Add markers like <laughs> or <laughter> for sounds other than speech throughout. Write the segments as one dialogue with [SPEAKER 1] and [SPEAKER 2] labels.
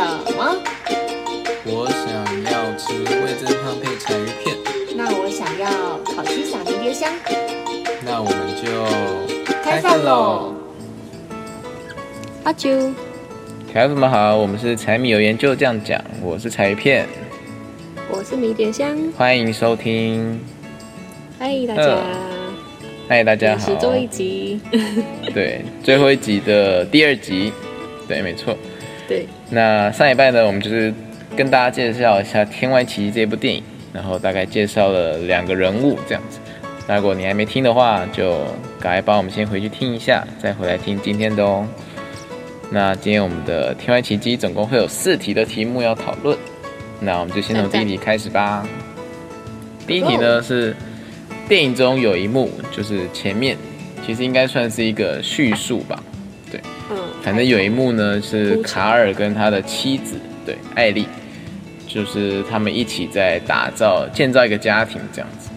[SPEAKER 1] 什么？
[SPEAKER 2] 我想要吃味增汤配柴鱼片，
[SPEAKER 1] 那我想要烤鸡撒迷迭香。
[SPEAKER 2] 那我们就
[SPEAKER 1] 开饭喽！阿啾，
[SPEAKER 2] 小朋友们好，我们是柴米油盐就这样讲，我是柴鱼片，
[SPEAKER 1] 我是迷迭香。
[SPEAKER 2] 欢迎收听，
[SPEAKER 1] 嗨，大家，
[SPEAKER 2] 嗨，大家好，
[SPEAKER 1] 是最后一集，
[SPEAKER 2] 对，最后一集的第二集，对，没错，
[SPEAKER 1] 对。
[SPEAKER 2] 那上一拜呢，我们就是跟大家介绍一下《天外奇迹》这部电影，然后大概介绍了两个人物这样子。那如果你还没听的话，就赶快帮我们先回去听一下，再回来听今天的哦。那今天我们的《天外奇迹》总共会有四题的题目要讨论，那我们就先从第一题开始吧。第一题呢是电影中有一幕，就是前面其实应该算是一个叙述吧，对，
[SPEAKER 1] 嗯，
[SPEAKER 2] 反正有一幕呢是卡尔跟他的妻子，对，艾丽，就是他们一起在打造、建造一个家庭这样子，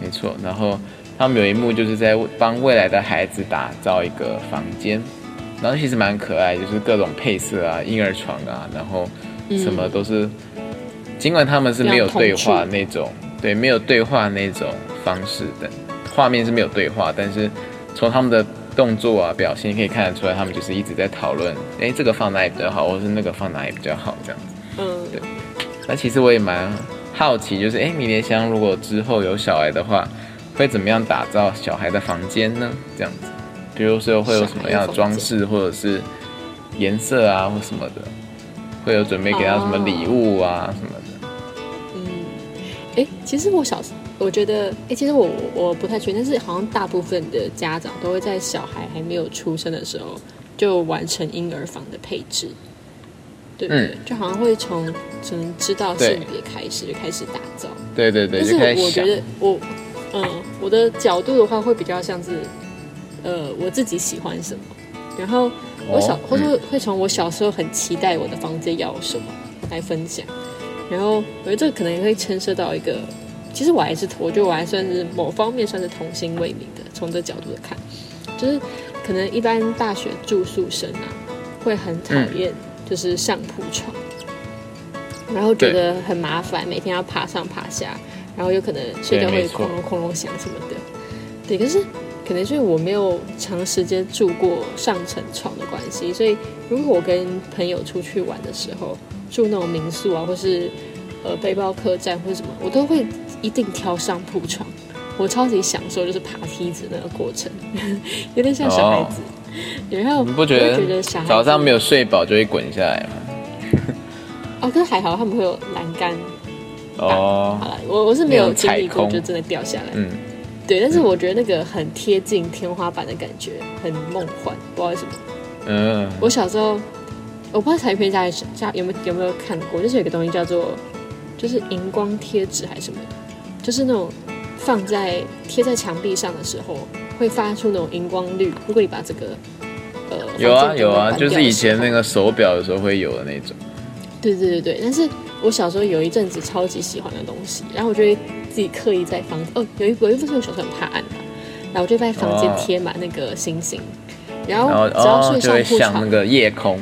[SPEAKER 2] 没错。然后他们有一幕就是在帮未来的孩子打造一个房间。然后其实蛮可爱，就是各种配色啊，婴儿床啊，然后什么都是。尽管他们是没有对话那种，对，没有对话那种方式的画面是没有对话，但是从他们的动作啊表现可以看得出来，他们就是一直在讨论，哎，这个放哪里比较好，或是那个放哪里比较好，这样子。嗯，对。那其实我也蛮好奇，就是哎，迷迭香如果之后有小孩的话，会怎么样打造小孩的房间呢？这样子。比如说会有什么样的装饰，或者是颜色啊，或什么的，会有准备给他什么礼物啊什么的。
[SPEAKER 1] 嗯，哎，其实我小时我觉得，哎，其实我我不太确定，但是好像大部分的家长都会在小孩还没有出生的时候就完成婴儿房的配置，对不对？就好像会从从知道性别开始就开始打造。
[SPEAKER 2] 对对对，
[SPEAKER 1] 但是我觉得我嗯，我的角度的话会比较像是。呃，我自己喜欢什么，然后我小或者会从我小时候很期待我的房间要什么来分享，然后我觉得这个可能也会牵涉到一个，其实我还是我觉得我还算是某方面算是童心未泯的，从这角度的看，就是可能一般大学住宿生啊会很讨厌就是上铺床，然后觉得很麻烦，每天要爬上爬下，然后有可能睡觉会哐隆哐隆响什么的，对，可是。可能是我没有长时间住过上层床的关系，所以如果我跟朋友出去玩的时候住那种民宿啊，或是呃背包客栈或者什么，我都会一定挑上铺床。我超级享受就是爬梯子那个过程，<laughs> 有点像小孩子。然后
[SPEAKER 2] 你不觉得早上没有睡饱就会滚下来吗？<laughs>
[SPEAKER 1] 哦，可是还好他们会有栏杆。哦，好了，我我是没有经历过，就真的掉下来。嗯。对，但是我觉得那个很贴近天花板的感觉，很梦幻，不知道为什么。嗯。我小时候，我不知道彩片家家有没有有没有看过，就是有个东西叫做，就是荧光贴纸还是什么的，就是那种放在贴在墙壁上的时候，会发出那种荧光绿。如果你把这个，
[SPEAKER 2] 呃，有啊有啊，就是以前那个手表的时候会有的那种。
[SPEAKER 1] 对对对对，但是我小时候有一阵子超级喜欢的东西，然后我就会自己刻意在房哦，有一有一部分我小时候很怕暗的，然后我就在房间贴满那个星星，然后只要睡上铺床，
[SPEAKER 2] 那个夜空。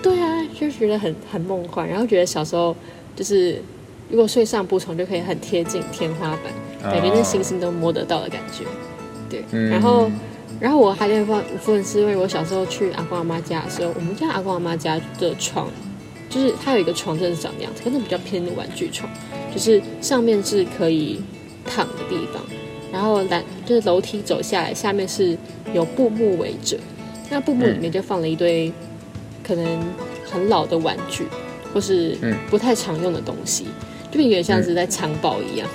[SPEAKER 1] 对啊，就觉得很很梦幻，然后觉得小时候就是如果睡上铺床就可以很贴近天花板，感觉那星星都摸得到的感觉。对，然后然后我还有一部分是因为我小时候去阿公阿妈家的时候，我们家阿公阿妈家的床。就是它有一个床，真的是长那样子，可是比较偏的玩具床，就是上面是可以躺的地方，然后来就是楼梯走下来，下面是有布幕围着，那布幕里面就放了一堆可能很老的玩具，或是不太常用的东西，就有点像是在藏宝一样。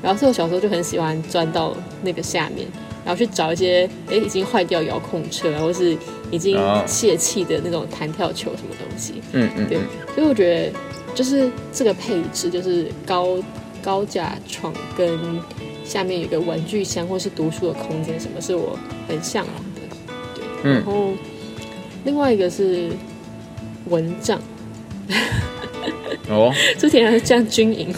[SPEAKER 1] 然后所以我小时候就很喜欢钻到那个下面。然后去找一些哎已经坏掉遥控车，或是已经泄气的那种弹跳球什么东西。嗯嗯，对。所以我觉得就是这个配置，就是高高架床跟下面有个玩具箱或是读书的空间，什么是我很向往的。对。嗯。然后另外一个是蚊帐。哦。<laughs> 之前是样军营。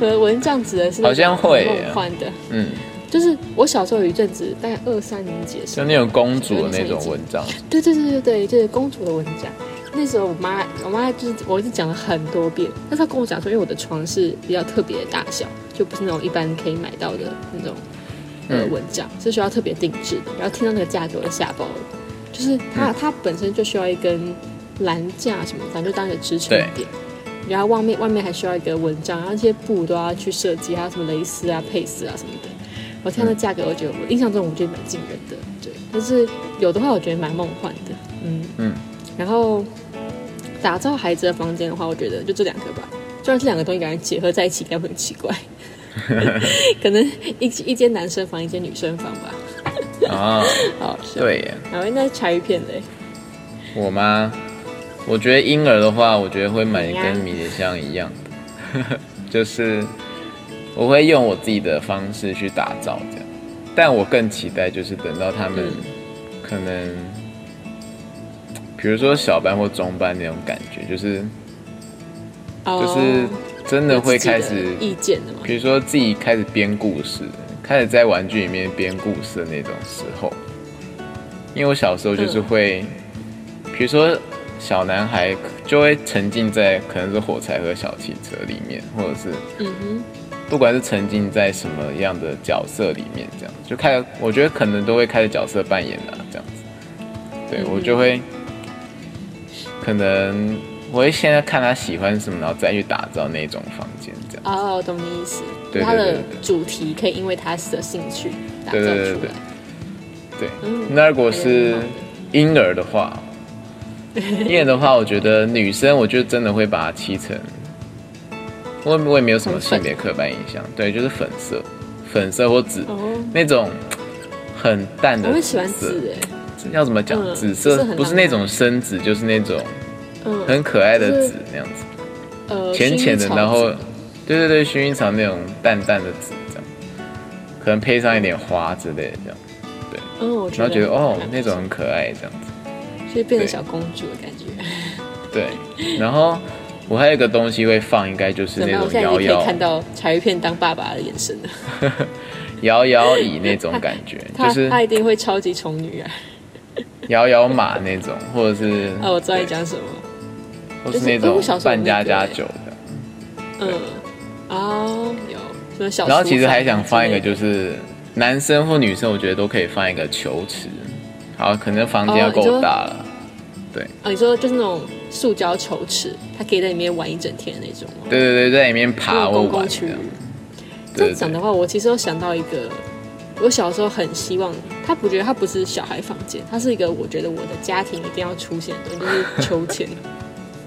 [SPEAKER 1] <laughs> 蚊帐指的是
[SPEAKER 2] 好像会
[SPEAKER 1] 梦幻的。嗯。就是我小时候有一阵子，大概二三年级的时候，
[SPEAKER 2] 就那种公主的那种文章。
[SPEAKER 1] 对对对对对，就是公主的文章。那时候我妈，我妈就是我一直讲了很多遍，但是她跟我讲说，因为我的床是比较特别的大小，就不是那种一般可以买到的那种呃蚊帐，是需要特别定制的。然后听到那个价格，我就吓爆了。就是它它本身就需要一根栏架什么，反正就当一个支撑点。然后外面外面还需要一个蚊帐，然后这些布都要去设计，还有什么蕾丝啊、配饰啊什么的。我听到价格，我觉得我印象中我觉得蛮惊人的，对。但是有的话，我觉得蛮梦幻的，嗯嗯。然后打造孩子的房间的话，我觉得就这两个吧。虽然这两个东西感觉结合在一起，应该会很奇怪。<laughs> 可能一一间男生房，一间女生房吧。
[SPEAKER 2] 啊，<laughs>
[SPEAKER 1] 好，
[SPEAKER 2] 对。
[SPEAKER 1] 然后应该柴鱼片的。
[SPEAKER 2] 我吗？我觉得婴儿的话，我觉得会买跟迷迭香一样的，<laughs> 就是我会用我自己的方式去打造这样。但我更期待就是等到他们可能，比如说小班或中班那种感觉，就是就是真的会开始
[SPEAKER 1] 意见的嘛。
[SPEAKER 2] 比如说自己开始编故事，开始在玩具里面编故事的那种时候，因为我小时候就是会，比如说。小男孩就会沉浸在可能是火柴和小汽车里面，或者是，嗯哼，不管是沉浸在什么样的角色里面，这样就开始，我觉得可能都会开始角色扮演了，这样子。对我就会，可能我会现在看他喜欢什么，然后再去打造那种房间，这样。
[SPEAKER 1] 哦，懂你意思。对他的主题可以因为他的兴趣打造出来。
[SPEAKER 2] 对，那如果是婴儿的话。<laughs> 因为的话，我觉得女生，我就真的会把它漆成，我我也没有什么性别刻板印象，对，就是粉色，粉色或紫那种很淡的。
[SPEAKER 1] 我喜欢紫哎，
[SPEAKER 2] 要怎么讲？紫色不是那种深紫，就是那种很可爱的紫那样子，呃，浅浅的，然后对对对，薰衣草那种淡淡的紫这样，可能配上一点花之类的这样，对，然后觉得哦，那种很可爱这样子。
[SPEAKER 1] 就变成小公主的感觉。
[SPEAKER 2] 对，然后我还有一个东西会放，应该就是那种摇摇。
[SPEAKER 1] 可以看到柴鱼片当爸爸的眼神
[SPEAKER 2] 了。<laughs> 摇摇椅那种感觉，<laughs> 就是
[SPEAKER 1] 他一定会超级宠女儿。
[SPEAKER 2] 摇摇马那种，或者是 <laughs>……
[SPEAKER 1] 哦，我知道你讲什么。
[SPEAKER 2] 或是那种扮家家酒的。
[SPEAKER 1] 嗯，哦，有什么小？
[SPEAKER 2] 然后其实还想放一个，就是男生或女生，我觉得都可以放一个球池。好，可能房间要够大了，对。
[SPEAKER 1] 啊，你说就是那种塑胶球池，它可以在里面玩一整天的那种吗？
[SPEAKER 2] 对对对，在里面爬或玩。
[SPEAKER 1] 这样讲的话，我其实有想到一个，我小时候很希望，他不觉得他不是小孩房间，他是一个我觉得我的家庭一定要出现的东西，就是秋千。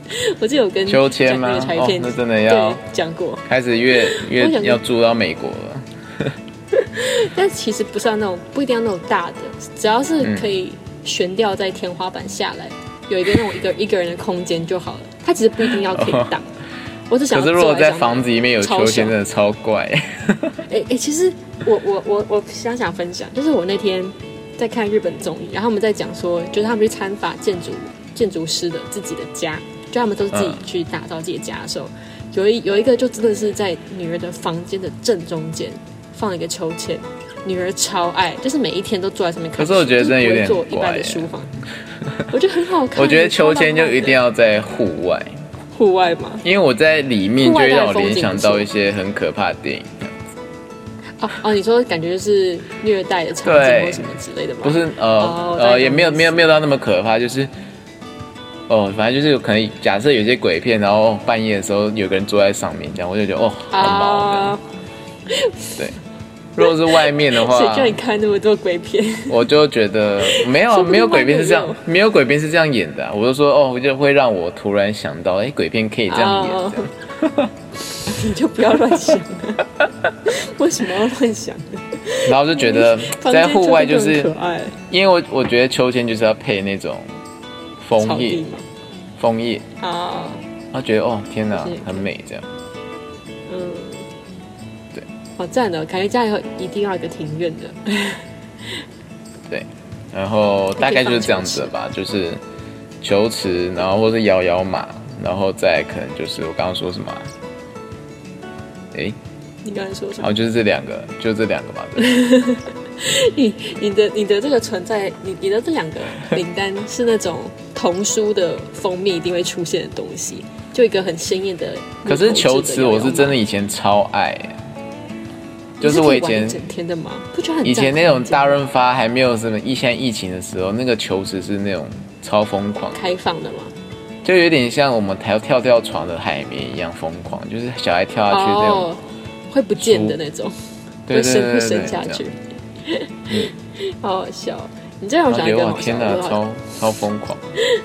[SPEAKER 1] <laughs> 我记得有跟
[SPEAKER 2] 秋千吗？哦，那真的要
[SPEAKER 1] 讲过。
[SPEAKER 2] 开始越 <laughs> 越要住到美国了。<laughs>
[SPEAKER 1] 但其实不是要那种，不一定要那种大的，只要是可以悬吊在天花板下来，有一个那种一个一个人的空间就好了。它其实不一定要可以挡，我只想。
[SPEAKER 2] 可是如果在房子里面有秋千，真的超怪。<laughs>
[SPEAKER 1] 哎哎，其实我我我我想想分享，就是我那天在看日本综艺，然后他们在讲说，就是他们去参访建筑建筑师的自己的家，就他们都是自己去打造自己的家的时候，有一有一个就真的是在女儿的房间的正中间。放了一个秋千，女儿超爱，就是每一天都坐在上面看。
[SPEAKER 2] 可是我觉得真的有点
[SPEAKER 1] 坐一般的书房，我觉得很好看。<laughs>
[SPEAKER 2] 我觉得秋千就一定要在户外，
[SPEAKER 1] 户外嘛，
[SPEAKER 2] 因为我在里面就会让我联想到一些很可怕的电影。
[SPEAKER 1] 哦哦，你说感觉就是虐待的场景或什么之类的吗？
[SPEAKER 2] 不是，呃呃，也没有没有没有到那么可怕，就是哦，反正就是可能假设有些鬼片，然后半夜的时候有个人坐在上面，这样我就觉得哦，很毛的，对。如果是外面的话，
[SPEAKER 1] 谁叫你看那么多鬼片？
[SPEAKER 2] 我就觉得没有没有鬼片是这样，没有鬼片是这样演的。我就说哦，就会让我突然想到，哎，鬼片可以这样演。
[SPEAKER 1] 你就不要乱想，为什么要乱想？
[SPEAKER 2] 然后就觉得在户外就是因为我我觉得秋千就是要配那种枫叶，枫叶啊，然后觉得哦天哪，很美这样。
[SPEAKER 1] 好赞哦，感觉家以后一定要一个庭院的。<laughs>
[SPEAKER 2] 对，然后大概就是这样子吧，就是球池，然后或是摇摇马，然后再可能就是我刚刚说什么？哎，
[SPEAKER 1] 你刚才说什么？
[SPEAKER 2] 哦，就是这两个，就这两个嘛。对。<laughs>
[SPEAKER 1] 你你的你的这个存在，你你的这两个名单 <laughs> 是那种童书的封面一定会出现的东西，就一个很鲜艳的。
[SPEAKER 2] 可是球池我是真的以前超爱，就是我以前
[SPEAKER 1] 整天的吗？不觉得很
[SPEAKER 2] 以前那种大润发还没有什么疫现在疫情的时候，那个球池是那种超疯狂
[SPEAKER 1] 开放的吗？
[SPEAKER 2] 就有点像我们跳跳跳床的海绵一样疯狂，就是小孩跳下去那种
[SPEAKER 1] 会不见的那种，
[SPEAKER 2] 会
[SPEAKER 1] 深会深下去。<laughs> 好好笑！你这样我想一个好
[SPEAKER 2] 天哪，超超疯狂！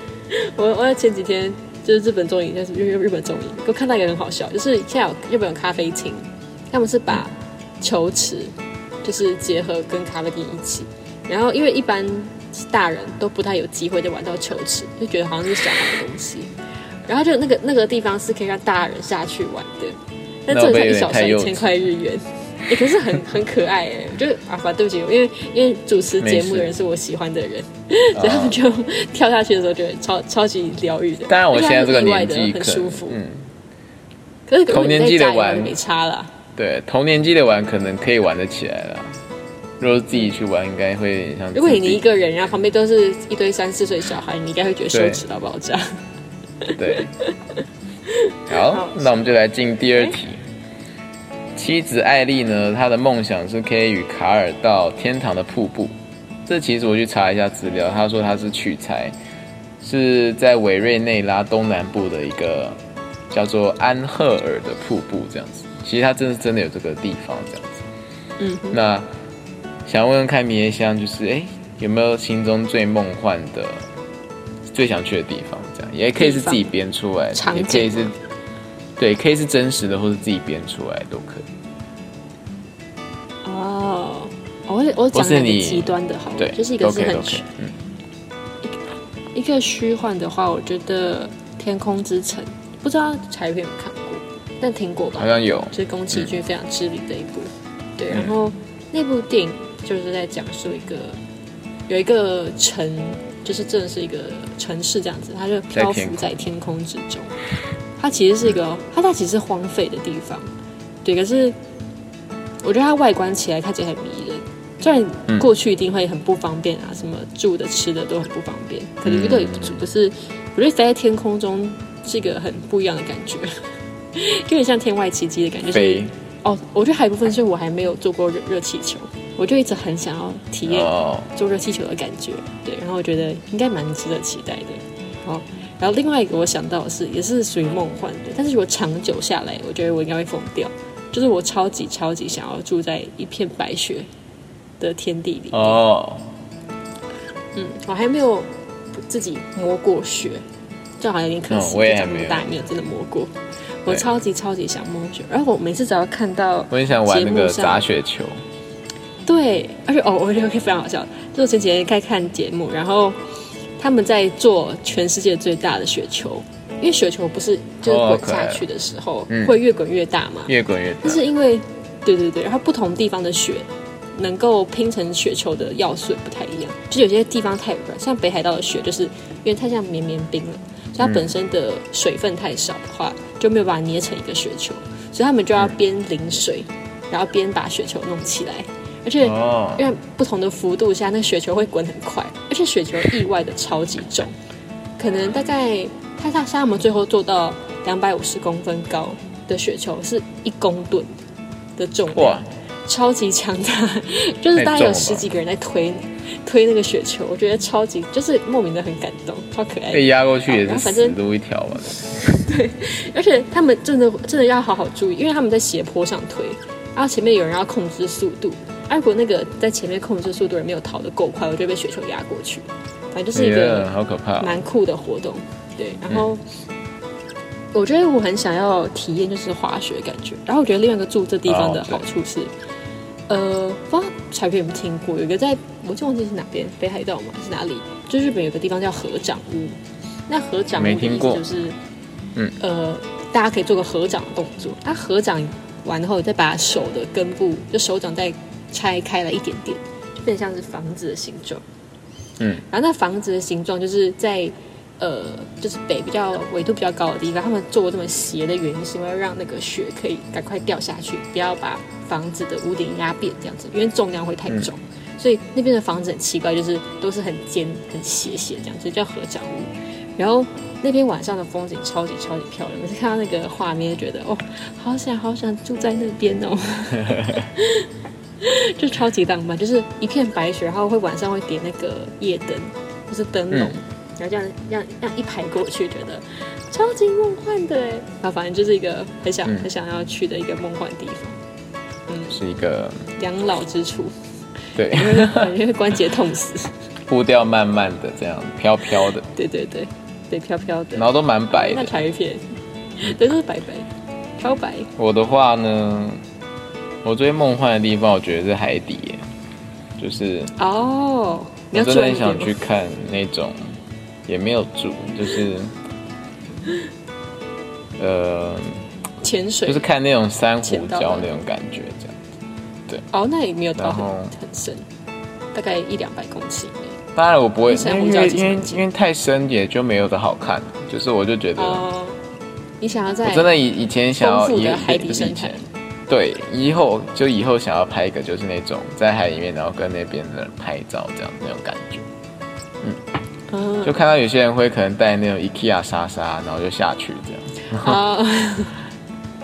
[SPEAKER 2] <laughs>
[SPEAKER 1] 我我在前几天就是日本综艺，就是日日本综艺，我看到一个很好笑，就是现在有日本有咖啡厅，他们是把球池就是结合跟咖啡厅一起，然后因为一般。大人都不太有机会就玩到球池，就觉得好像是小孩的东西。然后就那个那个地方是可以让大人下去玩的，但这才一小时一千块日元，也可是很 <laughs> 很可爱哎。就啊，反正对不起，因为因为主持节目的人是我喜欢的人，所以他们就跳下去的时候觉得超超级疗愈的。
[SPEAKER 2] 当然我现在这个年纪
[SPEAKER 1] 很舒服，
[SPEAKER 2] 嗯。
[SPEAKER 1] 可是
[SPEAKER 2] 同年纪的玩
[SPEAKER 1] 没差了。
[SPEAKER 2] 对，同年纪的玩可能可以玩得起来了。如果自己去玩，应该会像。
[SPEAKER 1] 如果你一个人，然后旁边都是一堆三四岁小孩，你应该会觉得羞耻到爆炸。
[SPEAKER 2] 对。好，那我们就来进第二题。妻子艾丽呢，她的梦想是可以与卡尔到天堂的瀑布。这其实我去查一下资料，她说她是取材，是在委瑞内拉东南部的一个叫做安赫尔的瀑布，这样子。其实他真是真的有这个地方，这样子。嗯。那。想问问看，迷夜香就是哎，有没有心中最梦幻的、最想去的地方？这样也可以是自己编出来，也可以是，对，可以是真实的，或是自己编出来都可以。
[SPEAKER 1] 哦，我我讲一个极端的，好，
[SPEAKER 2] 对，
[SPEAKER 1] 就是一个是很虚，嗯，一个虚幻的话，我觉得《天空之城》，不知道柴片有没有看过，但听过吧？
[SPEAKER 2] 好像有，
[SPEAKER 1] 是宫崎骏非常知名的一部，对，然后那部电影。就是在讲述一个有一个城，就是真的是一个城市这样子，它就漂浮在天空之中。它其实是一个，它它其实是荒废的地方，对。可是我觉得它外观起来看起来很迷人，虽然过去一定会很不方便啊，什么住的吃的都很不方便。可能一个不是，我觉得飞在天空中是一个很不一样的感觉，<laughs> 有点像天外奇迹的感觉。
[SPEAKER 2] 飞
[SPEAKER 1] 哦，我觉得还有一部分是我还没有坐过热热气球。我就一直很想要体验坐热气球的感觉，对，然后我觉得应该蛮值得期待的。好，然后另外一个我想到的是，也是属于梦幻的，但是如果长久下来，我觉得我应该会疯掉。就是我超级超级想要住在一片白雪的天地里。哦，嗯，我还没有自己摸过雪，就好像有点可惜，长那么大没有真的摸过。我超级超级想摸雪，然后我每次只要看到，
[SPEAKER 2] 我很想玩那个砸雪球。
[SPEAKER 1] 对，而且哦，我觉得非常好笑。就是前几天在看节目，然后他们在做全世界最大的雪球，因为雪球不是就是滚下去的时候会越滚越大嘛，
[SPEAKER 2] 越滚越大。
[SPEAKER 1] 但是因为对对对，然后不同地方的雪能够拼成雪球的要素也不太一样，就有些地方太软，像北海道的雪，就是因为太像绵绵冰了，所以它本身的水分太少的话，就没有把它捏成一个雪球，所以他们就要边淋水，然后边把雪球弄起来。而且，因为不同的幅度下，那雪球会滚很快，而且雪球意外的超级重，可能大概他像像我们最后做到两百五十公分高的雪球是一公吨的重量，超级强大，<laughs> 就是大概有十几个人在推推那个雪球，我觉得超级就是莫名的很感动，超可爱。
[SPEAKER 2] 被压过去也是死路一条吧。<laughs>
[SPEAKER 1] 对，而且他们真的真的要好好注意，因为他们在斜坡上推，然后前面有人要控制速度。如果那个在前面控制速度人没有逃得够快，我就被雪球压过去。反正就是一个
[SPEAKER 2] 好可怕、
[SPEAKER 1] 蛮酷的活动。对，然后我觉得我很想要体验就是滑雪感觉。然后我觉得另外一个住这地方的好处是，呃，不知道彩片有没有听过？有一个在我就忘记是哪边，北海道嘛，是哪里？就日本有个地方叫合掌屋。那合掌屋的意思就是，嗯，呃，大家可以做个合掌的动作。它合掌完后，再把手的根部，就手掌再拆开了一点点，就变像是房子的形状。嗯，然后那房子的形状就是在呃，就是北比较纬度比较高的地方，他们做这么斜的原因是因为让那个雪可以赶快掉下去，不要把房子的屋顶压扁这样子，因为重量会太重。所以那边的房子很奇怪，就是都是很尖、很斜斜这样，所以叫合掌屋。然后那边晚上的风景超级超级漂亮，每次看到那个画面，就觉得哦，好想好想住在那边哦，<laughs> 就超级浪漫，就是一片白雪，然后会晚上会点那个夜灯，就是灯笼，然后这样这样这样一排过去，觉得超级梦幻的哎，然后反正就是一个很想很想要去的一个梦幻地方，
[SPEAKER 2] 嗯，是一个
[SPEAKER 1] 养老之处，<laughs>
[SPEAKER 2] 对，
[SPEAKER 1] 因为关节痛死，<laughs>
[SPEAKER 2] 步调慢慢的这样飘飘的，
[SPEAKER 1] 对对对。对，飘飘的，
[SPEAKER 2] 然后都蛮白的。
[SPEAKER 1] 那台片，对，都是白白，飘白。
[SPEAKER 2] 我的话呢，我最梦幻的地方，我觉得是海底，就是
[SPEAKER 1] 哦，
[SPEAKER 2] 我真的很想去看那种，也没有住，就是呃，
[SPEAKER 1] 潜水，
[SPEAKER 2] 就是看那种珊瑚礁那种感觉，这样子。对，
[SPEAKER 1] 哦，那也没有到很很深，大概一两百公尺。
[SPEAKER 2] 当然我不会，因为因为因为因为太深也就没有的好看，就是我就觉得，
[SPEAKER 1] 你想要在
[SPEAKER 2] 我真的以以前想要以
[SPEAKER 1] 海底生态，
[SPEAKER 2] 对，以后就以后想要拍一个就是那种在海里面，然后跟那边的人拍照这样那种感觉，嗯，就看到有些人会可能带那种 IKEA 沙沙，然后就下去这样，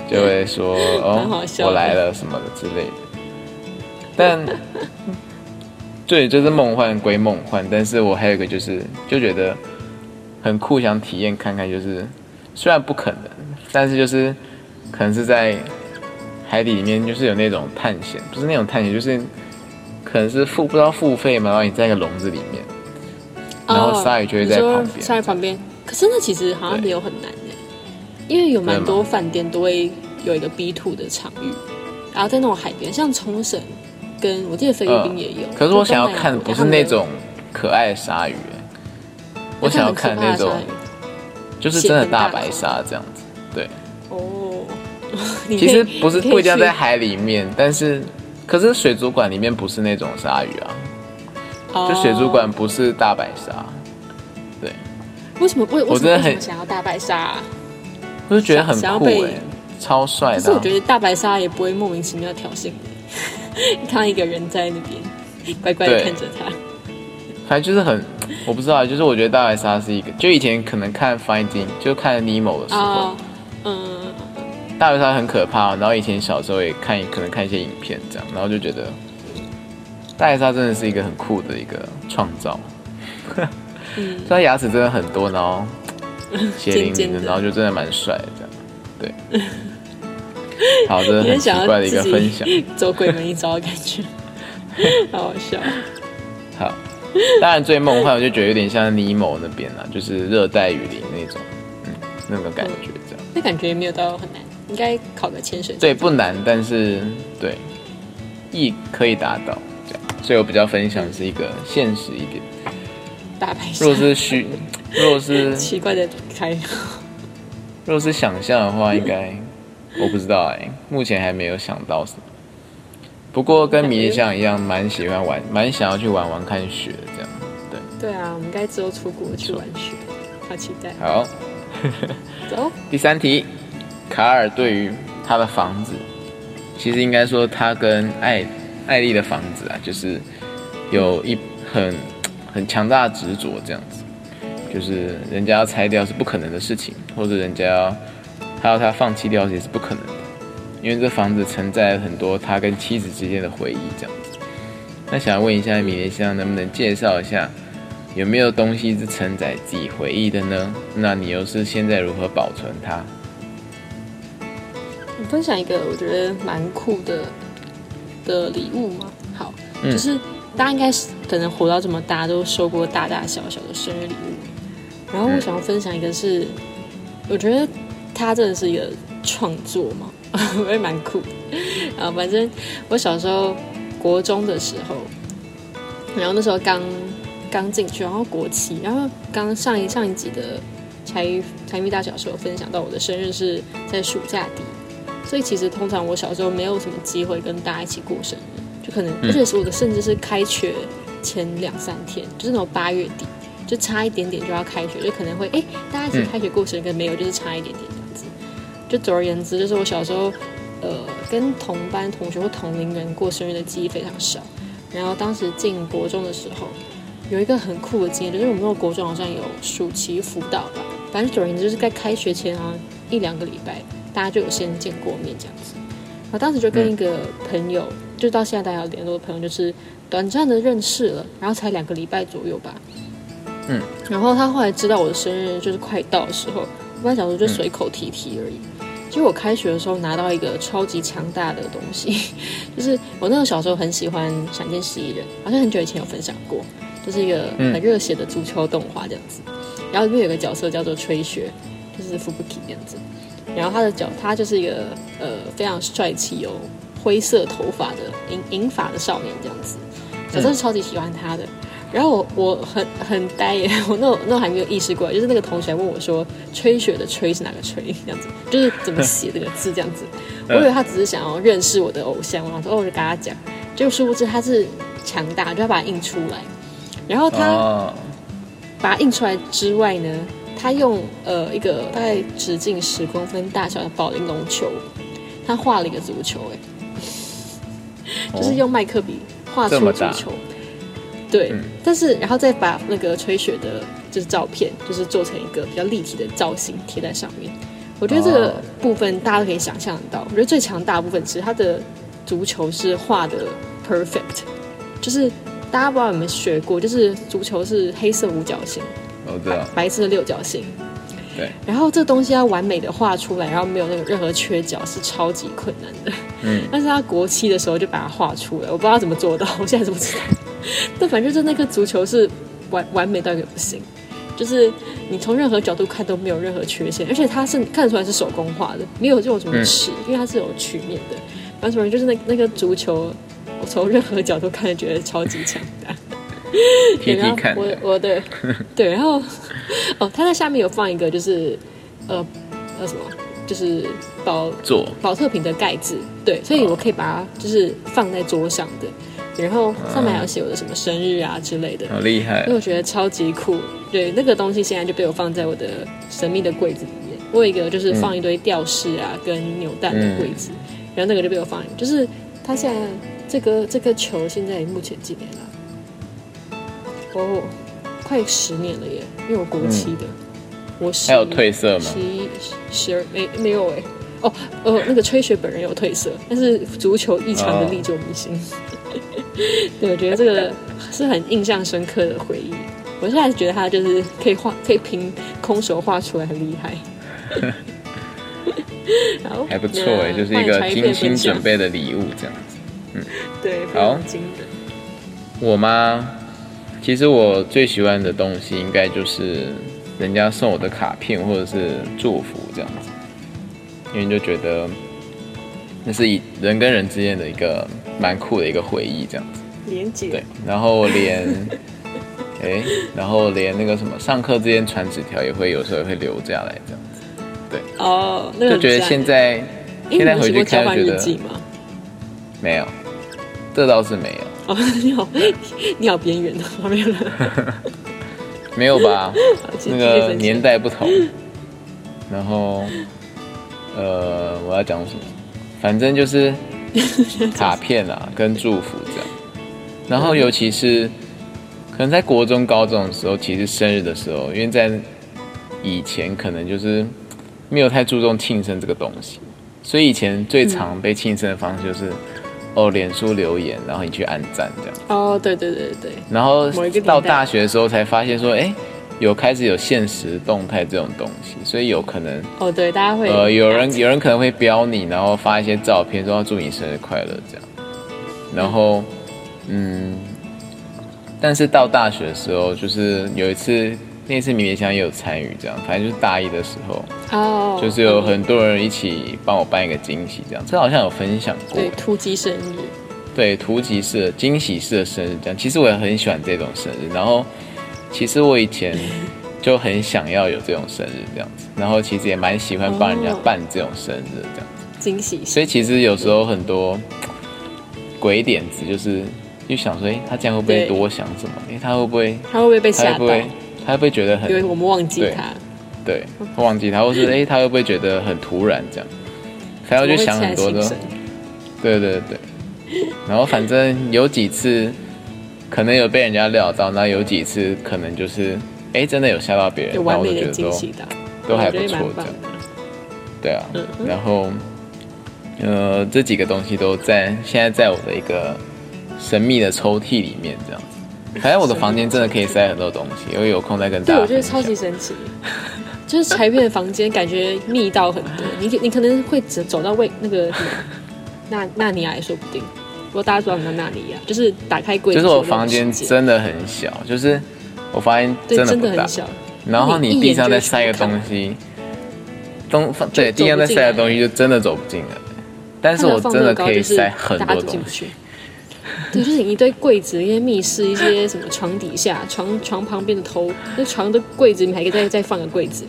[SPEAKER 2] <laughs> 就会说哦我来了什么的之类的，但。<laughs> 对，就是梦幻归梦幻，但是我还有一个就是就觉得很酷，想体验看看。就是虽然不可能，但是就是可能是在海底里面，就是有那种探险，不是那种探险，就是可能是付不知道付费嘛，然后你在一个笼子里面，然后鲨鱼就会在旁边。
[SPEAKER 1] 鲨鱼旁边，可是那其实好像没有很难的，因为有蛮多饭店都会有一个 B two 的场域，然后在那种海边，像冲绳。跟我记得菲律宾也有，
[SPEAKER 2] 可是我想要看不是那种可爱的鲨鱼，我想要看那种就是真的大白鲨这样子。对，哦，<laughs> 其实不是不一定在海里面，但是可是水族馆里面不是那种鲨鱼啊，就水族馆不是大白鲨。对，
[SPEAKER 1] 为什么？我我真的很想要大白鲨，
[SPEAKER 2] 我就觉得很酷哎，超帅的。
[SPEAKER 1] 可是我觉得大白鲨也不会莫名其妙挑衅 <laughs> 你看到一个人在那边乖乖的看着他，
[SPEAKER 2] 反正就是很，我不知道，就是我觉得大白鲨是一个，就以前可能看 Finding 就看 Nemo 的时候，嗯，大白鲨很可怕，然后以前小时候也看，可能看一些影片这样，然后就觉得大白鲨真的是一个很酷的一个创造，<laughs> 嗯，它牙齿真的很多，然后血淋淋的，然后就真的蛮帅的这样，对。<laughs> 好的，很奇怪的一个分享，<laughs>
[SPEAKER 1] 走鬼门一遭的感觉，好好笑。
[SPEAKER 2] 好，当然最梦幻，我就觉得有点像尼莫那边啊，就是热带雨林那种，嗯，那个感觉这样。
[SPEAKER 1] 那感觉没有到很难，应该考个潜水。
[SPEAKER 2] 对，不难，但是对，亦可以达到所以我比较分享是一个现实一点。
[SPEAKER 1] 大白
[SPEAKER 2] 如果是虚，如果是 <laughs>
[SPEAKER 1] 奇怪的开，
[SPEAKER 2] 如果是想象的话，应该。我不知道哎，目前还没有想到什么。不过跟米粒香一样，蛮喜欢玩，蛮想要去玩玩看雪这样。
[SPEAKER 1] 对。对啊，我们该之后出国去玩雪，好期待。
[SPEAKER 2] 好，<laughs>
[SPEAKER 1] 走。
[SPEAKER 2] 第三题，卡尔对于他的房子，其实应该说他跟艾艾丽的房子啊，就是有一很很强大的执着这样子，就是人家要拆掉是不可能的事情，或者人家要。还有他放弃掉也是不可能的，因为这房子承载了很多他跟妻子之间的回忆，这样子。那想要问一下米莲香，能不能介绍一下，有没有东西是承载自己回忆的呢？那你又是现在如何保存它？
[SPEAKER 1] 我分享一个我觉得蛮酷的的礼物吗？好，就是大家应该是可能活到这么大都收过大大小小的生日礼物，然后我想要分享一个是，我觉得。他真的是一个创作嘛，<laughs> 我也蛮酷。啊，反正我小时候国中的时候，然后那时候刚刚进去，然后国旗，然后刚上一上一集的柴柴米大小时候分享到我的生日是在暑假底，所以其实通常我小时候没有什么机会跟大家一起过生日，就可能而且是我的甚至是开学前两三天，就是那种八月底，就差一点点就要开学，就可能会哎大家一起开学过生日跟，没有就是差一点点这样子。就总而言之，就是我小时候，呃，跟同班同学或同龄人过生日的记忆非常少。然后当时进国中的时候，有一个很酷的经验，就是我们那个国中好像有暑期辅导吧，反正总而言之就是在开学前啊一两个礼拜，大家就有先见过面这样子。我当时就跟一个朋友，就到现在大家有联络的朋友，就是短暂的认识了，然后才两个礼拜左右吧。
[SPEAKER 2] 嗯，
[SPEAKER 1] 然后他后来知道我的生日就是快到的时候，我本来想说就随口提提而已。就我开学的时候拿到一个超级强大的东西，<laughs> 就是我那个小时候很喜欢《闪电十一人》，好像很久以前有分享过，就是一个很热血的足球动画这样子。然后里面有个角色叫做吹雪，就是 Fubuki 这样子。然后他的脚，他就是一个呃非常帅气有灰色头发的银银发的少年这样子。小时候是超级喜欢他的。然后我我很很呆耶，<laughs> 我那那还没有意识过来，就是那个同学问我说：“吹雪的吹是哪个吹？”这样子，就是怎么写这个字这样子。<laughs> 我以为他只是想要认识我的偶像，然后哦，我就跟他讲。结果殊不知他是强大，就要把它印出来。然后他把它印出来之外呢，他用呃一个大概直径十公分大小的保龄龙球，他画了一个足球，哎，就是用麦克笔画出足球。对，但是然后再把那个吹雪的，就是照片，就是做成一个比较立体的造型贴在上面。我觉得这个部分大家都可以想象得到。我觉得最强大部分其实它的足球是画的 perfect，就是大家不知道有没有学过，就是足球是黑色五角星，
[SPEAKER 2] 哦对啊，
[SPEAKER 1] 白色的六角星。
[SPEAKER 2] 对，
[SPEAKER 1] 然后这东西要完美的画出来，然后没有那个任何缺角，是超级困难的。
[SPEAKER 2] 嗯，<laughs>
[SPEAKER 1] 但是他国七的时候就把它画出来，我不知道怎么做到，我现在怎么知道？<laughs> 但反正就那个足球是完完美到一个不行，就是你从任何角度看都没有任何缺陷，而且它是看得出来是手工画的，没有这种什么尺，因为它是有曲面的。反正就是那那个足球，我从任何角度看觉得超级强大。
[SPEAKER 2] 然后
[SPEAKER 1] 我我的 <laughs> 对，然后哦，他在下面有放一个就是呃呃什么，就是保
[SPEAKER 2] 做
[SPEAKER 1] 保特瓶的盖子，对，所以我可以把它就是放在桌上的。然后上面还有写我的什么生日啊之类的，
[SPEAKER 2] 好厉害！
[SPEAKER 1] 因为我觉得超级酷。对，那个东西现在就被我放在我的神秘的柜子里面。我有一个就是放一堆吊饰啊跟扭蛋的柜子，然后那个就被我放。就是它现在这个这个球现在目前几年了？哦，快十年了耶！因为我国期的，我
[SPEAKER 2] 还有褪色吗？
[SPEAKER 1] 十一、十二没没有哎。哦，呃，那个吹雪本人有褪色，但是足球异常的历久弥新。<laughs> 对，我觉得这个是很印象深刻的回忆。我现在觉得他就是可以画，可以凭空手画出来，很厉害。<laughs> 好，
[SPEAKER 2] 还不错哎，就是一个精心准备的礼物这样子。
[SPEAKER 1] 嗯，对，好。
[SPEAKER 2] 我吗？其实我最喜欢的东西，应该就是人家送我的卡片或者是祝福这样子，因为就觉得那是以人跟人之间的一个。蛮酷的一个回忆，这样子。
[SPEAKER 1] 连接。
[SPEAKER 2] 对，然后连，<laughs> 哎，然后连那个什么，上课之间传纸条也会有时候也会留下来，这样子。对。
[SPEAKER 1] 哦，
[SPEAKER 2] 那就觉得现在现在回去看觉得没有，这倒是没有。
[SPEAKER 1] 哦，你好，<laughs> 你好边缘的，没有了。<laughs>
[SPEAKER 2] 没有吧？那个年代不同。然后，呃，我要讲什么？反正就是。<laughs> 卡片啊，跟祝福这样，然后尤其是可能在国中、高中的时候，其实生日的时候，因为在以前可能就是没有太注重庆生这个东西，所以以前最常被庆生的方式就是哦，脸书留言，然后你去按赞这样。
[SPEAKER 1] 哦，对对对对。
[SPEAKER 2] 然后到大学的时候才发现说，哎。有开始有现实动态这种东西，所以有可能
[SPEAKER 1] 哦，对，大家会
[SPEAKER 2] 呃，有人有人可能会标你，然后发一些照片，说要祝你生日快乐这样。然后，嗯，但是到大学的时候，就是有一次那次迷迭香也有参与这样，反正就是大一的时候
[SPEAKER 1] 哦，
[SPEAKER 2] 就是有很多人一起帮我办一个惊喜这样，这好像有分享过，
[SPEAKER 1] 对，突击生日，
[SPEAKER 2] 对，突击式的惊喜式的生日这样，其实我也很喜欢这种生日，然后。其实我以前就很想要有这种生日这样子，然后其实也蛮喜欢帮人家办这种生日这样子
[SPEAKER 1] 惊喜。
[SPEAKER 2] 所以其实有时候很多鬼点子就是就想说，哎，他这样会不会多想什么？哎，他会不会
[SPEAKER 1] 他会不会被吓到？
[SPEAKER 2] 他会不会觉得很？
[SPEAKER 1] 因为我们忘记他，
[SPEAKER 2] 对，忘记他，或是 <laughs> 哎，他会不会觉得很突然这样？还要去想很多的，对对对。然后反正有几次可能有被人家料到，那有几次可能就是哎真的有吓到别人，然后我就觉得都都还不错这样。对啊，然后呃这几个东西都在现在在我的一个神秘的抽屉里面这样子。反正我的房间真的可以塞很多东西，因为有空再跟大家。
[SPEAKER 1] 对，我觉得超级神奇。就是柴片的房间，感觉密道很多。你你可能会走走到位那个什么纳纳尼亚也说不定。如果大家知道什么纳尼亚，就是打开柜子。
[SPEAKER 2] 就是我房间真的很小，就是我发现
[SPEAKER 1] 真
[SPEAKER 2] 的
[SPEAKER 1] 很小。
[SPEAKER 2] 然后你地上再塞个东西，东对地上再塞个东西就真的走不进了。但是我真的可以塞很多东西。<laughs>
[SPEAKER 1] 对，就是一堆柜子、一些密室、一些什么床底下、<laughs> 床床旁边的头，那床的柜子，你还可以再再放个柜子，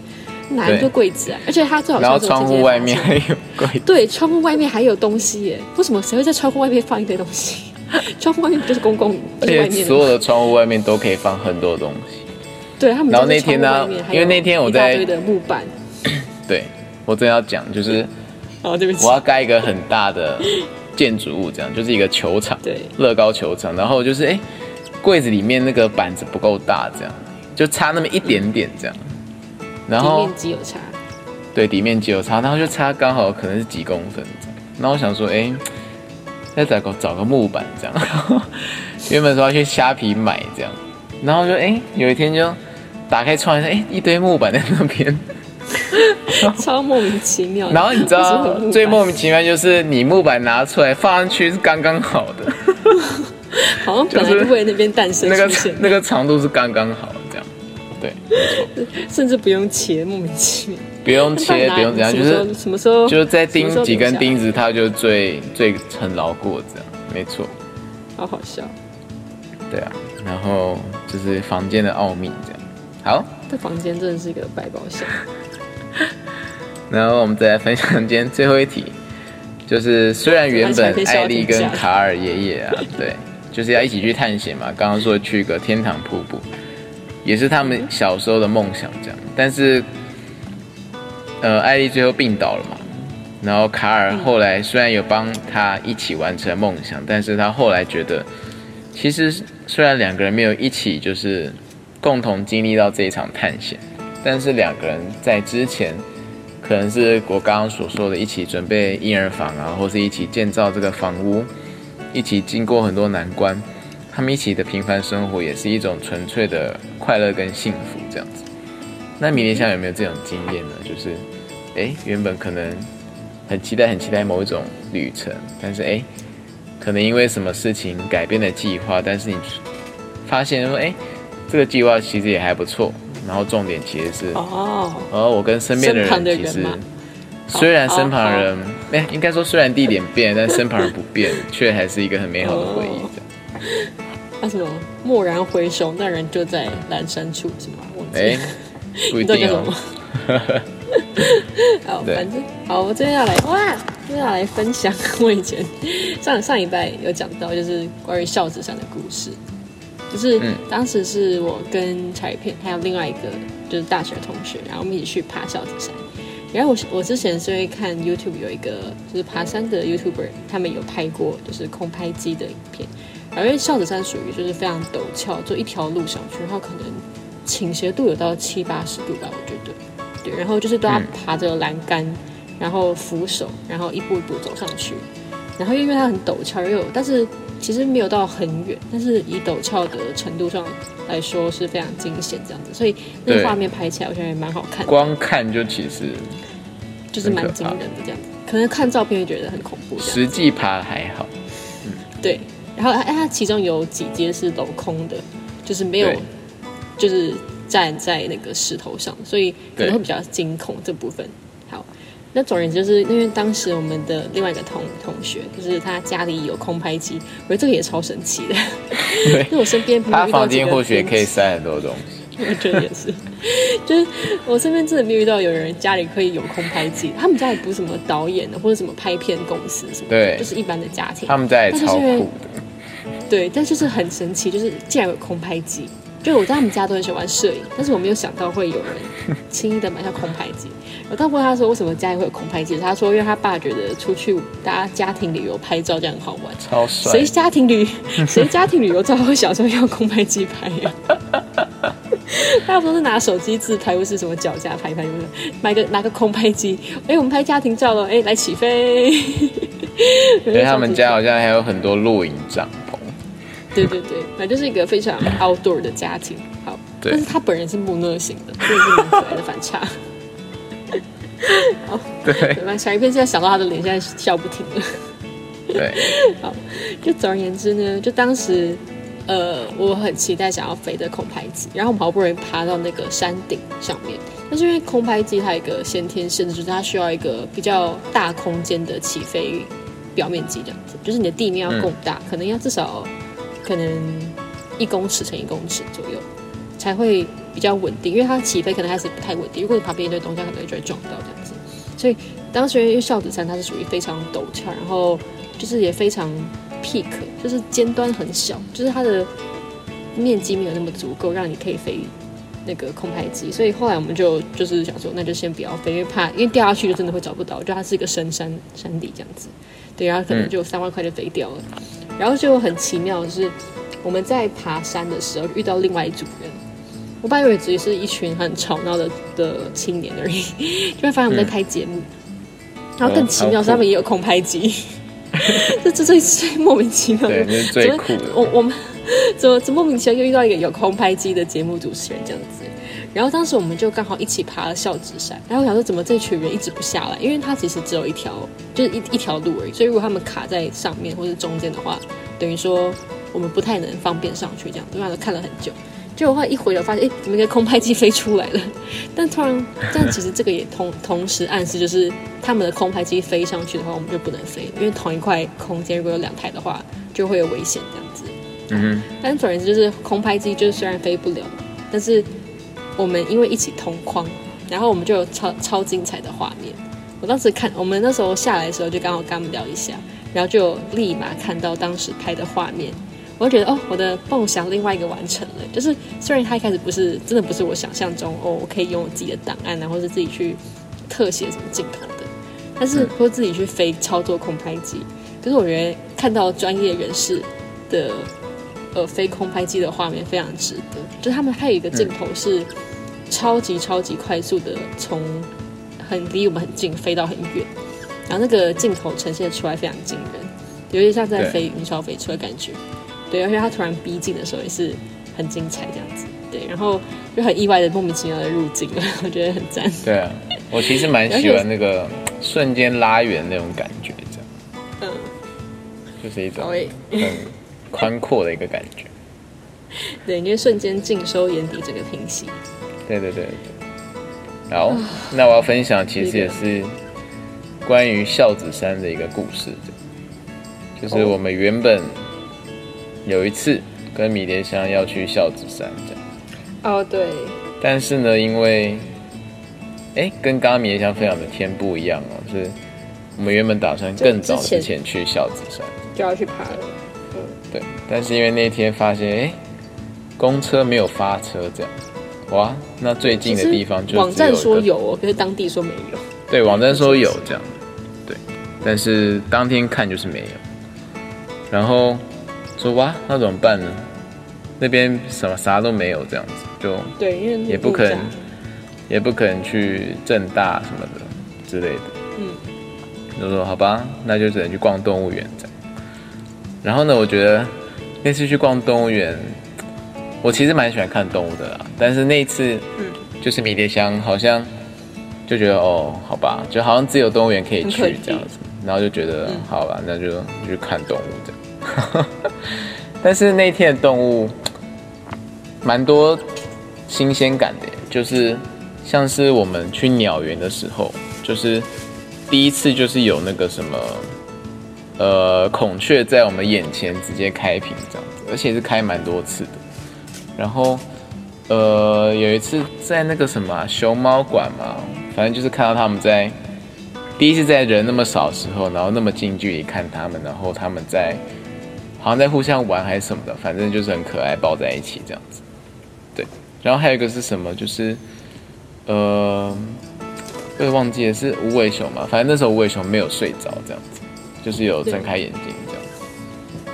[SPEAKER 1] 哪一个柜子啊？而且它最好，
[SPEAKER 2] 然后窗户外面还有柜子，
[SPEAKER 1] 对，窗户外面还有东西耶？为什么谁会在窗户外面放一堆东西？<laughs> 窗户外面不就是公共？
[SPEAKER 2] 而且所有的窗户外面都可以放很多东西。
[SPEAKER 1] 对他们，
[SPEAKER 2] 然后那天呢？因为那天我在
[SPEAKER 1] 堆的木板，<coughs>
[SPEAKER 2] 对我正要讲，就是
[SPEAKER 1] 哦，对不起，
[SPEAKER 2] 我要盖一个很大的。建筑物这样就是一个球场，
[SPEAKER 1] 对，
[SPEAKER 2] 乐高球场。然后就是哎，柜子里面那个板子不够大，这样就差那么一点点这样。然后
[SPEAKER 1] 底面积有差，
[SPEAKER 2] 对，底面积有差，然后就差刚好可能是几公分这样。那我想说，哎，再找个找个木板这样。<laughs> 原本说要去虾皮买这样，然后就哎，有一天就打开窗一哎，一堆木板在那边。<laughs>
[SPEAKER 1] 超莫名其妙。
[SPEAKER 2] 然后你知道最莫名其妙就是你木板拿出来放上去是刚刚好的，<laughs>
[SPEAKER 1] 好像本来就为那边诞生
[SPEAKER 2] 那个那个长度是刚刚好这样，对，
[SPEAKER 1] 甚至不用切，莫名其妙。
[SPEAKER 2] 不用切，不用怎样，就是
[SPEAKER 1] 什么时候
[SPEAKER 2] 就是再钉几根钉子，它就最最很牢固这样，没错。
[SPEAKER 1] 好好笑。
[SPEAKER 2] 对啊，然后就是房间的奥秘这样。好，
[SPEAKER 1] 这房间真的是一个百宝箱。<laughs>
[SPEAKER 2] 然后我们再来分享今天最后一题，就是虽然原本艾丽跟卡尔爷爷啊，<laughs> 对，就是要一起去探险嘛，刚刚说去个天堂瀑布，也是他们小时候的梦想这样。但是，呃，艾丽最后病倒了嘛，然后卡尔后来虽然有帮他一起完成梦想，但是他后来觉得，其实虽然两个人没有一起就是共同经历到这一场探险。但是两个人在之前，可能是我刚刚所说的，一起准备婴儿房啊，或是一起建造这个房屋，一起经过很多难关，他们一起的平凡生活也是一种纯粹的快乐跟幸福这样子。那米莲香有没有这种经验呢？就是，哎，原本可能很期待、很期待某一种旅程，但是哎，可能因为什么事情改变了计划，但是你发现说，哎，这个计划其实也还不错。然后重点其实是哦，而我跟身边的人其实，虽然身旁人哎，应该说虽然地点变，但身旁人不变，<laughs> 却还是一个很美好的回忆。
[SPEAKER 1] 那什么，蓦然回首，那人就在阑珊处，是吗？
[SPEAKER 2] 哎，不一定哦。<laughs>
[SPEAKER 1] 好，反正好，我今天要来哇，今天要来分享我以前上上一拜有讲到，就是关于孝子山的故事。就是当时是我跟彩片还有另外一个就是大学同学，然后我们一起去爬孝子山。然后我我之前是会看 YouTube 有一个就是爬山的 YouTuber，他们有拍过就是空拍机的影片。然后因为孝子山属于就是非常陡峭，就一条路上去，然后可能倾斜度有到七八十度吧，我觉得。对，然后就是都要爬着栏杆，然后扶手，然后一步一步走上去。然后因为它很陡峭，又但是。其实没有到很远，但是以陡峭的程度上来说是非常惊险这样子，所以那个画面拍起来我觉得也蛮好看。
[SPEAKER 2] 光看就其实
[SPEAKER 1] 就是蛮惊人的这样子，可能看照片会觉得很恐怖。
[SPEAKER 2] 实际爬还好，
[SPEAKER 1] 嗯，对。然后哎，它其中有几阶是镂空的，就是没有，就是站在那个石头上，所以可能会比较惊恐这部分。那总而言之，就是因为当时我们的另外一个同同学，就是他家里有空拍机，我觉得这个也超神奇的。<laughs> 因为我身边
[SPEAKER 2] 他房间或许也可以塞很多东西。<laughs>
[SPEAKER 1] 我觉得也是，就是我身边真的没有遇到有人家里可以有空拍机，他们家也不是什么导演的或者什么拍片公司什么，对，就是一般的家庭。
[SPEAKER 2] 他们家也超酷的。
[SPEAKER 1] 对，但就是很神奇，就是竟然有空拍机，就我在他们家都很喜欢摄影，但是我没有想到会有人轻易的买下空拍机。我当问他说为什么家里会有空拍机，他说因为他爸觉得出去大家家庭旅游拍照这样很好玩。<laughs>
[SPEAKER 2] 超帅！
[SPEAKER 1] 谁家庭旅谁家庭旅游照会小时候用空拍机拍呀？大家不都是拿手机自拍，或是什么脚架拍拍，就是买个拿个空拍机。哎，我们拍家庭照了，哎，来起飞。<laughs>
[SPEAKER 2] 因为他们家好像还有很多录影帐篷。
[SPEAKER 1] 对对对，反正就是一个非常 outdoor 的家庭。好，但是他本人是木讷型的，所以是蛮可爱的反差。<laughs> 好，
[SPEAKER 2] 对，
[SPEAKER 1] 小一片现在想到他的脸，现在笑不停了。
[SPEAKER 2] 对，<laughs>
[SPEAKER 1] 好，就总而言之呢，就当时，呃，我很期待想要飞的空拍机，然后我们好不容易爬到那个山顶上面，但是因为空拍机它有一个先天限制，就是它需要一个比较大空间的起飞表面积，这样子，就是你的地面要够大，可能要至少可能一公尺乘一公尺左右，才会比较稳定，因为它起飞可能还是不太稳定，如果你旁边一堆东西，可能就会撞到这样子，所以当时因为孝子山它是属于非常陡峭，然后就是也非常 peak，就是尖端很小，就是它的面积没有那么足够让你可以飞那个空拍机，所以后来我们就就是想说，那就先不要飞，因为怕因为掉下去就真的会找不到，就它是一个深山山底这样子，对，然后可能就三万块就飞掉了。然后就很奇妙的是，我们在爬山的时候遇到另外一组人，我本来以为只是一群很吵闹的的青年而已，<laughs> 就会发现我们在拍节目，然后更奇妙是他们也有空拍机。<laughs> 这这最最莫名其妙
[SPEAKER 2] 的，最酷的。
[SPEAKER 1] 我我们怎么怎么莫名其妙又遇到一个有空拍机的节目主持人这样子？然后当时我们就刚好一起爬了孝子山，然后我想说怎么这群人一直不下来？因为它其实只有一条，就是一一条路而已。所以如果他们卡在上面或者中间的话，等于说我们不太能方便上去这样。子。然后看了很久，结果后来一回头发现，哎，怎么一个空拍机飞出来了？<laughs> 但突然，但其实这个也同同时暗示，就是他们的空拍机飞上去的话，我们就不能飞，因为同一块空间如果有两台的话，就会有危险这样子。嗯哼。但总而言之，就是空拍机就是虽然飞不了，但是。我们因为一起同框，然后我们就有超超精彩的画面。我当时看，我们那时候下来的时候就刚好跟他们聊一下，然后就立马看到当时拍的画面，我就觉得哦，我的梦想另外一个完成了。就是虽然他一开始不是真的不是我想象中哦，我可以拥有自己的档案然后是自己去特写什么镜头的，但是或自己去飞操作空拍机。可是我觉得看到专业人士的呃飞空拍机的画面非常值得。就他们还有一个镜头是。超级超级快速的从很离我们很近飞到很远，然后那个镜头呈现出来非常惊人，有点像在飞云霄飞车的感觉。对，而且他突然逼近的时候也是很精彩这样子。对，然后就很意外的莫名其妙的入境了，我觉得很赞。
[SPEAKER 2] 对啊，我其实蛮 <laughs> 喜欢那个瞬间拉远那种感觉，这样。嗯，就是一种很宽阔的一个感觉。
[SPEAKER 1] 对，因为瞬间尽收眼底这个平息。
[SPEAKER 2] 对对对，好，那我要分享其实也是关于孝子山的一个故事，就是我们原本有一次跟米蝶香要去孝子山这样。
[SPEAKER 1] 哦，对。
[SPEAKER 2] 但是呢，因为哎，跟刚刚米蝶香分享的天不一样哦，是我们原本打算更早之前去孝子山，
[SPEAKER 1] 就要去爬了。
[SPEAKER 2] 嗯，对。但是因为那天发现哎，公车没有发车这样。哇，那最近的地方就
[SPEAKER 1] 网站说有哦，可是当地说没有。
[SPEAKER 2] 对，网站说有 <laughs> 这样，对，但是当天看就是没有。然后说哇，那怎么办呢？那边什么啥都没有，这样子就
[SPEAKER 1] 对，因为
[SPEAKER 2] 也不可能，也不可能去正大什么的之类的。嗯，就说好吧，那就只能去逛动物园这样。然后呢，我觉得那次去逛动物园。我其实蛮喜欢看动物的啦，但是那一次，嗯，就是迷迭香好像就觉得哦，好吧，就好像只有动物园可以去这样子，然后就觉得好吧，那就去看动物这样。<laughs> 但是那天的动物蛮多新鲜感的，就是像是我们去鸟园的时候，就是第一次就是有那个什么，呃，孔雀在我们眼前直接开屏这样子，而且是开蛮多次的。然后，呃，有一次在那个什么熊猫馆嘛，反正就是看到他们在第一次在人那么少时候，然后那么近距离看他们，然后他们在好像在互相玩还是什么的，反正就是很可爱，抱在一起这样子。对然后还有一个是什么？就是呃，我也忘记了是无尾熊嘛。反正那时候无尾熊没有睡着，这样子，就是有睁开眼睛这样子。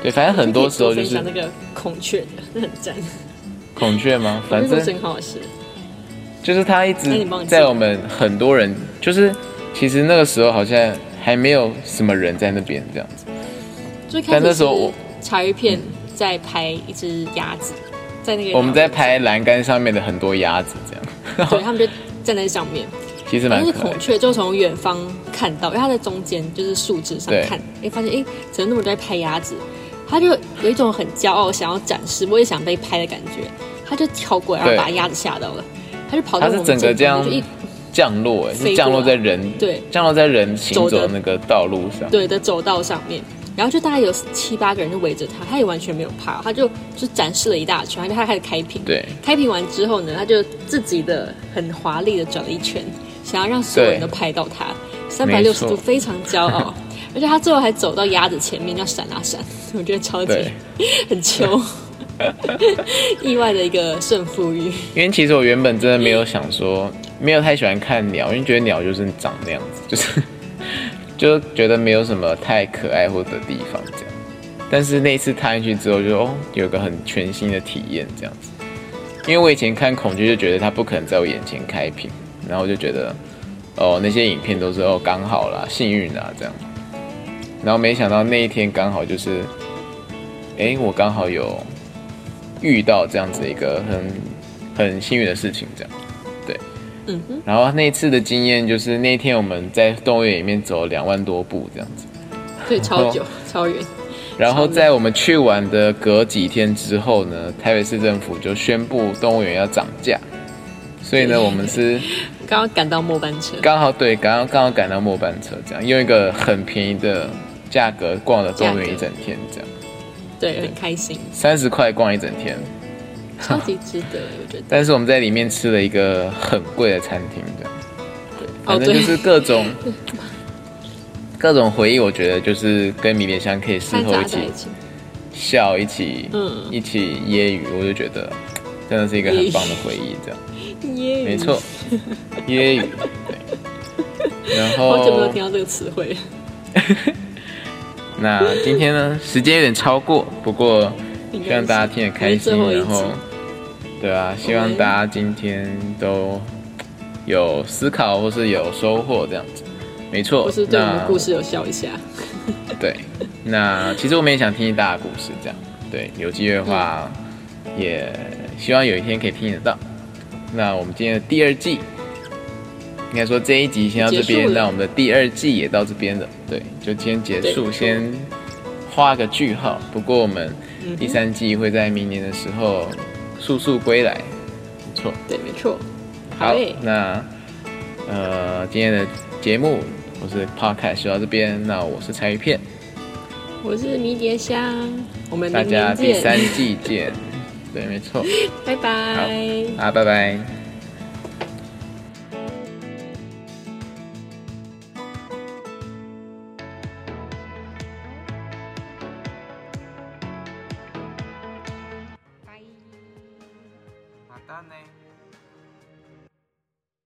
[SPEAKER 2] 对，反正很多时候就是
[SPEAKER 1] 那个孔雀的，那很赞。
[SPEAKER 2] 孔雀吗？<laughs> 反正
[SPEAKER 1] 真好吃。
[SPEAKER 2] 就是他一直在我们很多人，就是其实那个时候好像还没有什么人在那边这样子。
[SPEAKER 1] 但那时候我茶余片在拍一只鸭子，在那个
[SPEAKER 2] 我们在拍栏杆上面的很多鸭子这
[SPEAKER 1] 样，对他们就站在上面。
[SPEAKER 2] 其实蛮
[SPEAKER 1] 是孔雀，就从远方看到，因为它在中间，就是树枝上看，哎，发现哎，怎么那么多在拍鸭子？他就有一种很骄傲，想要展示，我也想被拍的感觉，他就跳过来，然后把鸭子吓到了。他就跑到我们
[SPEAKER 2] 整个这样降落，哎，降落在人
[SPEAKER 1] 对，
[SPEAKER 2] 降落在人行走的那个道路上，
[SPEAKER 1] 对的走道上面。然后就大概有七八个人就围着他，他也完全没有怕，他就就展示了一大圈，他开始开屏。
[SPEAKER 2] 对，
[SPEAKER 1] 开屏完之后呢，他就自己的很华丽的转了一圈，想要让所有人都拍到他，三百六十度非常骄傲。<laughs> 而且他最后还走到鸭子前面，要闪啊闪，我觉得超级 <laughs> 很秋。<laughs> 意外的一个胜负欲，
[SPEAKER 2] 因为其实我原本真的没有想说，没有太喜欢看鸟，因为觉得鸟就是长那样子，就是就觉得没有什么太可爱或者地方这样。但是那次踏进去之后，就哦，有个很全新的体验这样子。因为我以前看恐惧就觉得它不可能在我眼前开屏，然后就觉得哦那些影片都是哦刚好啦，幸运啊这样。然后没想到那一天刚好就是，哎，我刚好有。遇到这样子一个很很幸运的事情，这样，对，嗯哼。然后那次的经验就是那天我们在动物园里面走两万多步这样子，
[SPEAKER 1] 对，超久超远。
[SPEAKER 2] 然后在我们去完的隔几天之后呢，台北市政府就宣布动物园要涨价，所以呢，我们是 <laughs>
[SPEAKER 1] 刚刚赶到末班车，
[SPEAKER 2] 刚好对，刚刚刚好赶到末班车，这样用一个很便宜的价格逛了动物园一整天，这样。
[SPEAKER 1] 对，很开心。
[SPEAKER 2] 三十块逛一整天，
[SPEAKER 1] 超级值得，我觉得。
[SPEAKER 2] 但是我们在里面吃了一个很贵的餐厅，这样。对，反正就是各种 <laughs> 各种回忆，我觉得就是跟迷迭香可以事后一起笑，一起嗯，一起揶揄，我就觉得真的是一个很棒的回忆，这样。没错，揶揄。对。然后
[SPEAKER 1] 好久没有听到这个词汇。<laughs>
[SPEAKER 2] 那今天呢，时间有点超过，不过希望大家听得开心，然后，对啊，希望大家今天都有思考或是有收获这样子，没错。
[SPEAKER 1] 或是对我们故事有笑一下。
[SPEAKER 2] 对，那其实我们也想听大家故事，这样，对，有机会的话，也希望有一天可以听得到。那我们今天的第二季。应该说这一集先到这边，那我们的第二季也到这边了。对，就今天结束，先画个句号。不过我们第三季会在明年的时候速速归来，没错。
[SPEAKER 1] 对，没错。
[SPEAKER 2] 好，那呃，今天的节目我是 Podcast 到这边，那我是柴鱼片，
[SPEAKER 1] 我是迷迭香，我们
[SPEAKER 2] 大家第三季见。对，没错。
[SPEAKER 1] 拜拜。
[SPEAKER 2] 好，啊，拜拜。